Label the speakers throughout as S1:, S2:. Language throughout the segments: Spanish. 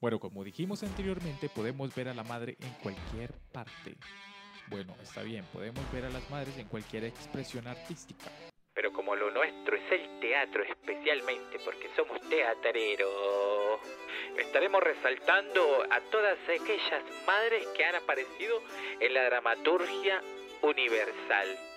S1: Bueno, como dijimos anteriormente, podemos ver a la madre en cualquier parte. Bueno, está bien, podemos ver a las madres en cualquier expresión artística.
S2: Pero como lo nuestro es el teatro especialmente porque somos teatreros, estaremos resaltando a todas aquellas madres que han aparecido en la dramaturgia universal.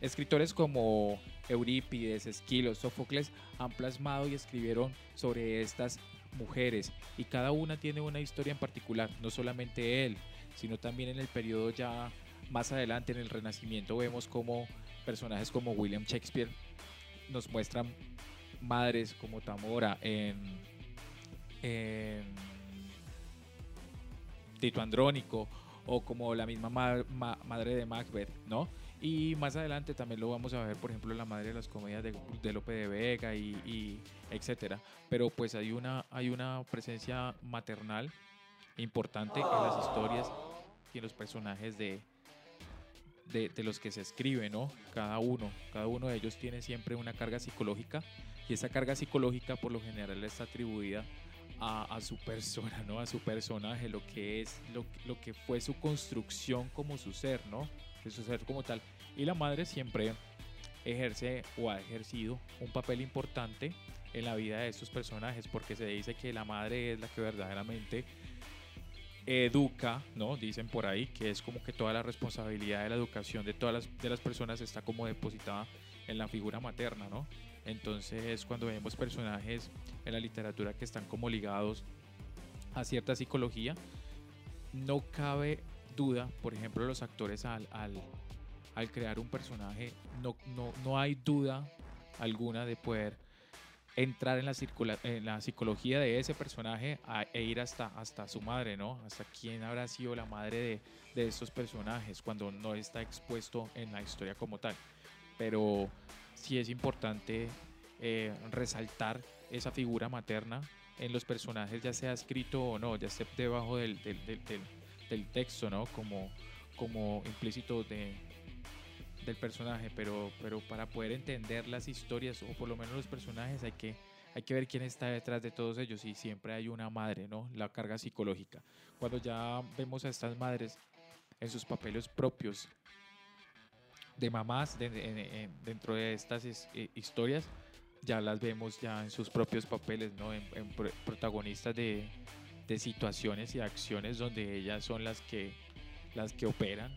S1: Escritores como Eurípides, Esquilo, Sófocles han plasmado y escribieron sobre estas mujeres y cada una tiene una historia en particular, no solamente él, sino también en el periodo ya más adelante en el Renacimiento vemos como personajes como William Shakespeare nos muestran madres como Tamora en, Tito Andrónico o como la misma madre de Macbeth, ¿no? Y más adelante también lo vamos a ver, por ejemplo, la madre de las comedias de, de Lope de Vega y, y, etcétera. Pero pues hay una, hay una presencia maternal importante en las historias y en los personajes de, de, los que se escribe, ¿no? Cada uno, cada uno de ellos tiene siempre una carga psicológica y esa carga psicológica por lo general está atribuida a, su persona, ¿no? A su personaje, lo que es, lo, lo, que fue su construcción como su ser, ¿no? Su ser como tal. Y la madre siempre ejerce o ha ejercido un papel importante en la vida de estos personajes porque se dice que la madre es la que verdaderamente educa, ¿no? Dicen por ahí que es como que toda la responsabilidad de la educación de todas las, de las personas está como depositada en la figura materna, ¿no? Entonces cuando vemos personajes en la literatura que están como ligados a cierta psicología, no cabe duda, por ejemplo, los actores al, al, al crear un personaje, no, no, no hay duda alguna de poder entrar en la, en la psicología de ese personaje e ir hasta, hasta su madre, ¿no? Hasta quién habrá sido la madre de, de estos personajes cuando no está expuesto en la historia como tal. Pero sí es importante eh, resaltar esa figura materna en los personajes, ya sea escrito o no, ya esté debajo del, del, del, del texto, ¿no? Como, como implícito de, del personaje, pero, pero para poder entender las historias o por lo menos los personajes hay que, hay que ver quién está detrás de todos ellos y siempre hay una madre, ¿no? La carga psicológica. Cuando ya vemos a estas madres en sus papeles propios de mamás dentro de estas eh, historias, ya las vemos ya en sus propios papeles, ¿no? En, protagonistas de, de situaciones y acciones donde ellas son las que, las que operan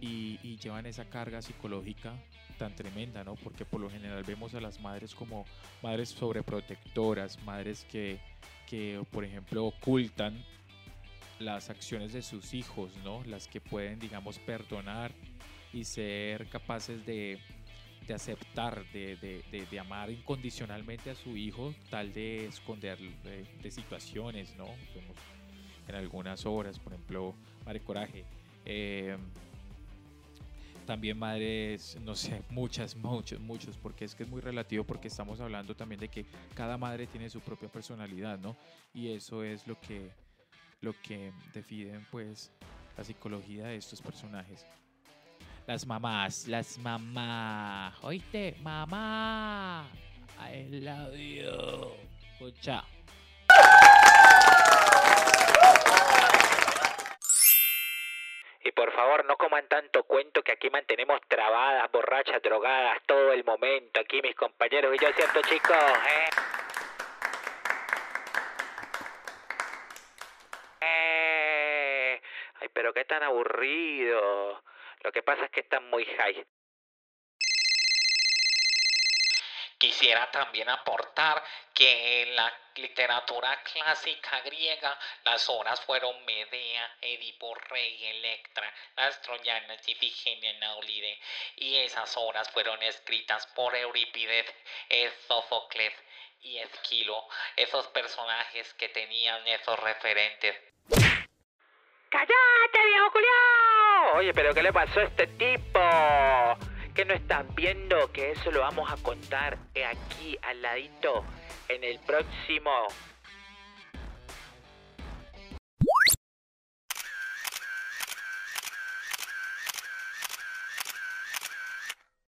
S1: y, llevan esa carga psicológica tan tremenda, ¿no? Porque por lo general vemos a las madres como madres sobreprotectoras, madres que, que por ejemplo, ocultan las acciones de sus hijos, ¿no? Las que pueden, digamos, perdonar y ser capaces de, de aceptar, de, de, de, amar incondicionalmente a su hijo, tal de esconder de, situaciones, ¿no? en algunas obras, por ejemplo, Madre Coraje. Eh, también madres, no sé, muchas, muchos, muchos, porque es que es muy relativo, porque estamos hablando también de que cada madre tiene su propia personalidad, ¿no? Y eso es lo que, lo que definen, pues, la psicología de estos personajes. Las mamás, las mamás, ¿oíste? Mamá, I love you. Escucha.
S2: por favor no coman tanto cuento que aquí mantenemos trabadas, borrachas, drogadas todo el momento. Aquí mis compañeros y yo, ¿cierto chicos? ¿Eh? ¿Eh? Ay, pero qué tan aburrido. Lo que pasa es que están muy high. Quisiera también aportar que en la literatura clásica griega las obras fueron Medea, Edipo Rey, Electra, las troyanas, Ifigenia, Naulide, y esas obras fueron escritas por Eurípides, Sófocles y Esquilo, esos personajes que tenían esos referentes. ¡Cállate, viejo Julio! Oye, pero ¿qué le pasó a este tipo? que no están viendo que eso lo vamos a contar aquí al ladito en el próximo